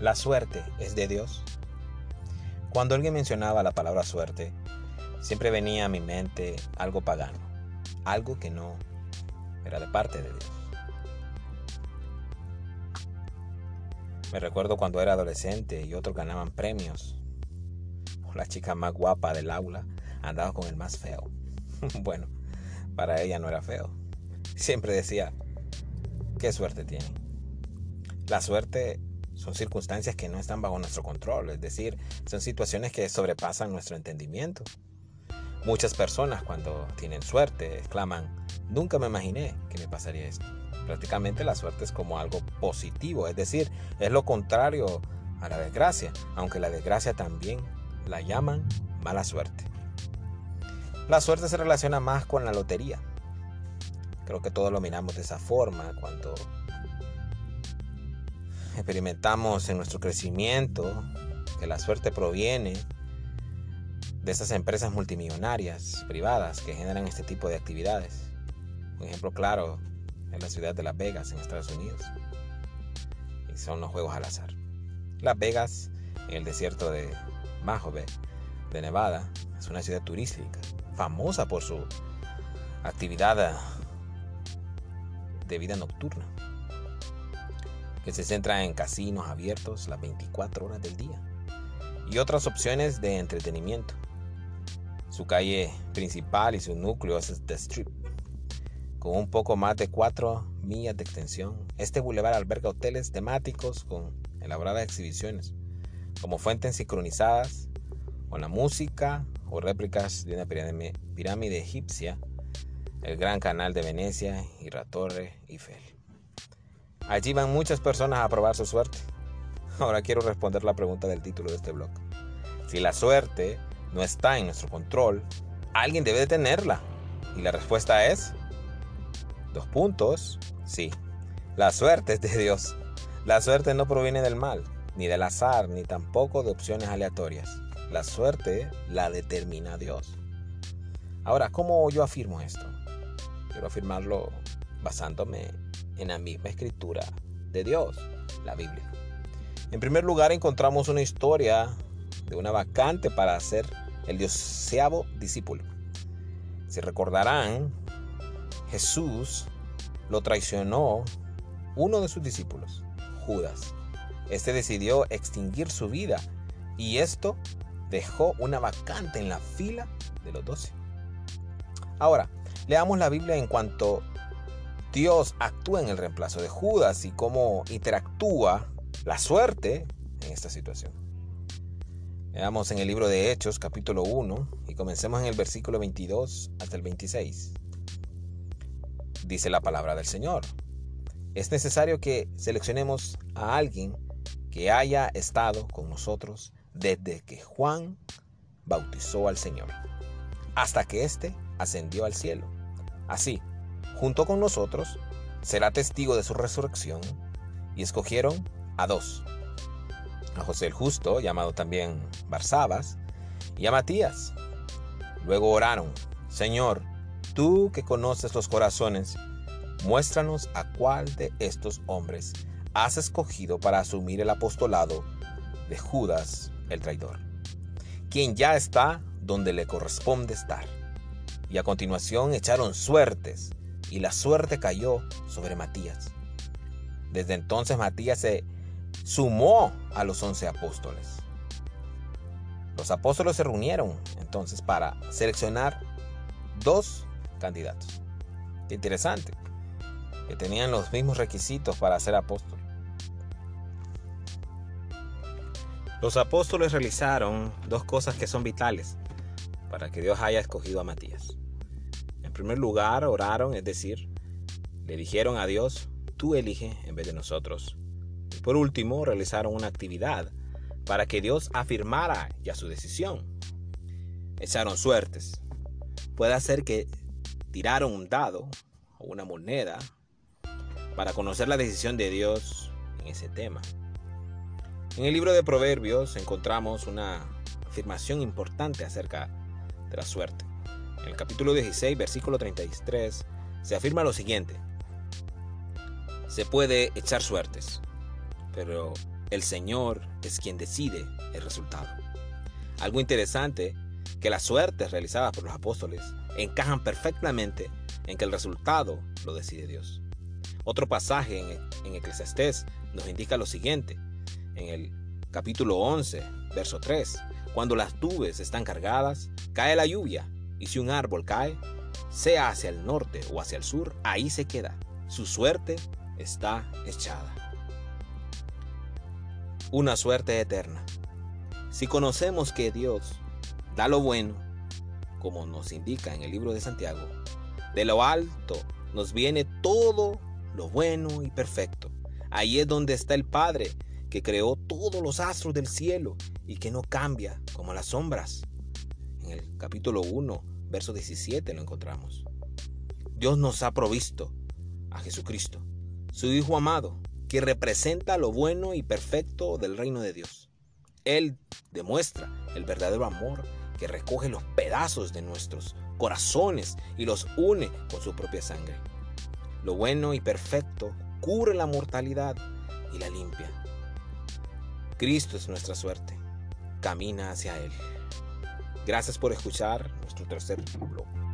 ¿La suerte es de Dios? Cuando alguien mencionaba la palabra suerte, siempre venía a mi mente algo pagano, algo que no era de parte de Dios. Me recuerdo cuando era adolescente y otros ganaban premios. La chica más guapa del aula andaba con el más feo. bueno, para ella no era feo. Siempre decía, qué suerte tiene. La suerte son circunstancias que no están bajo nuestro control, es decir, son situaciones que sobrepasan nuestro entendimiento. Muchas personas cuando tienen suerte exclaman, nunca me imaginé que me pasaría esto. Prácticamente la suerte es como algo positivo, es decir, es lo contrario a la desgracia, aunque la desgracia también la llaman mala suerte. La suerte se relaciona más con la lotería. Creo que todos lo miramos de esa forma cuando experimentamos en nuestro crecimiento que la suerte proviene de esas empresas multimillonarias privadas que generan este tipo de actividades. Un ejemplo claro es la ciudad de Las Vegas en Estados Unidos. Y son los juegos al azar. Las Vegas, en el desierto de Mojave, de Nevada, es una ciudad turística, famosa por su actividad de vida nocturna que se centra en casinos abiertos las 24 horas del día y otras opciones de entretenimiento. Su calle principal y su núcleo es The Strip, con un poco más de 4 millas de extensión. Este bulevar alberga hoteles temáticos con elaboradas exhibiciones, como fuentes sincronizadas con la música o réplicas de una pirámide egipcia, el Gran Canal de Venecia y la Torre Eiffel. Allí van muchas personas a probar su suerte. Ahora quiero responder la pregunta del título de este blog. Si la suerte no está en nuestro control, alguien debe de tenerla. Y la respuesta es... Dos puntos. Sí. La suerte es de Dios. La suerte no proviene del mal, ni del azar, ni tampoco de opciones aleatorias. La suerte la determina Dios. Ahora, ¿cómo yo afirmo esto? Quiero afirmarlo basándome en la misma escritura de Dios, la Biblia. En primer lugar encontramos una historia de una vacante para ser el dioseavo discípulo. Si recordarán, Jesús lo traicionó uno de sus discípulos, Judas. Este decidió extinguir su vida y esto dejó una vacante en la fila de los doce. Ahora, leamos la Biblia en cuanto Dios actúa en el reemplazo de Judas y cómo interactúa la suerte en esta situación. Veamos en el libro de Hechos capítulo 1 y comencemos en el versículo 22 hasta el 26. Dice la palabra del Señor. Es necesario que seleccionemos a alguien que haya estado con nosotros desde que Juan bautizó al Señor, hasta que éste ascendió al cielo. Así, junto con nosotros, será testigo de su resurrección, y escogieron a dos, a José el Justo, llamado también Barsabas, y a Matías. Luego oraron, Señor, tú que conoces los corazones, muéstranos a cuál de estos hombres has escogido para asumir el apostolado de Judas el traidor, quien ya está donde le corresponde estar. Y a continuación echaron suertes y la suerte cayó sobre Matías. Desde entonces Matías se sumó a los once apóstoles. Los apóstoles se reunieron entonces para seleccionar dos candidatos. interesante, que tenían los mismos requisitos para ser apóstol. Los apóstoles realizaron dos cosas que son vitales para que Dios haya escogido a Matías primer lugar, oraron, es decir, le dijeron a Dios, tú elige en vez de nosotros. Y por último, realizaron una actividad para que Dios afirmara ya su decisión. Echaron suertes. Puede ser que tiraron un dado o una moneda para conocer la decisión de Dios en ese tema. En el libro de Proverbios encontramos una afirmación importante acerca de la suerte. En el capítulo 16, versículo 33, se afirma lo siguiente. Se puede echar suertes, pero El Señor es quien decide el resultado. Algo interesante que las suertes realizadas por los apóstoles encajan perfectamente en que el resultado lo decide Dios. Otro pasaje en, en Eclesiastés nos indica lo siguiente, en el capítulo 11, verso 3, cuando las nubes están cargadas, cae la lluvia, y si un árbol cae, sea hacia el norte o hacia el sur, ahí se queda. Su suerte está echada. Una suerte eterna. Si conocemos que Dios da lo bueno, como nos indica en el libro de Santiago, de lo alto nos viene todo lo bueno y perfecto. Ahí es donde está el Padre que creó todos los astros del cielo y que no cambia como las sombras. En el capítulo 1, verso 17 lo encontramos. Dios nos ha provisto a Jesucristo, su Hijo amado, que representa lo bueno y perfecto del reino de Dios. Él demuestra el verdadero amor que recoge los pedazos de nuestros corazones y los une con su propia sangre. Lo bueno y perfecto cubre la mortalidad y la limpia. Cristo es nuestra suerte. Camina hacia Él. Gracias por escuchar nuestro tercer blog.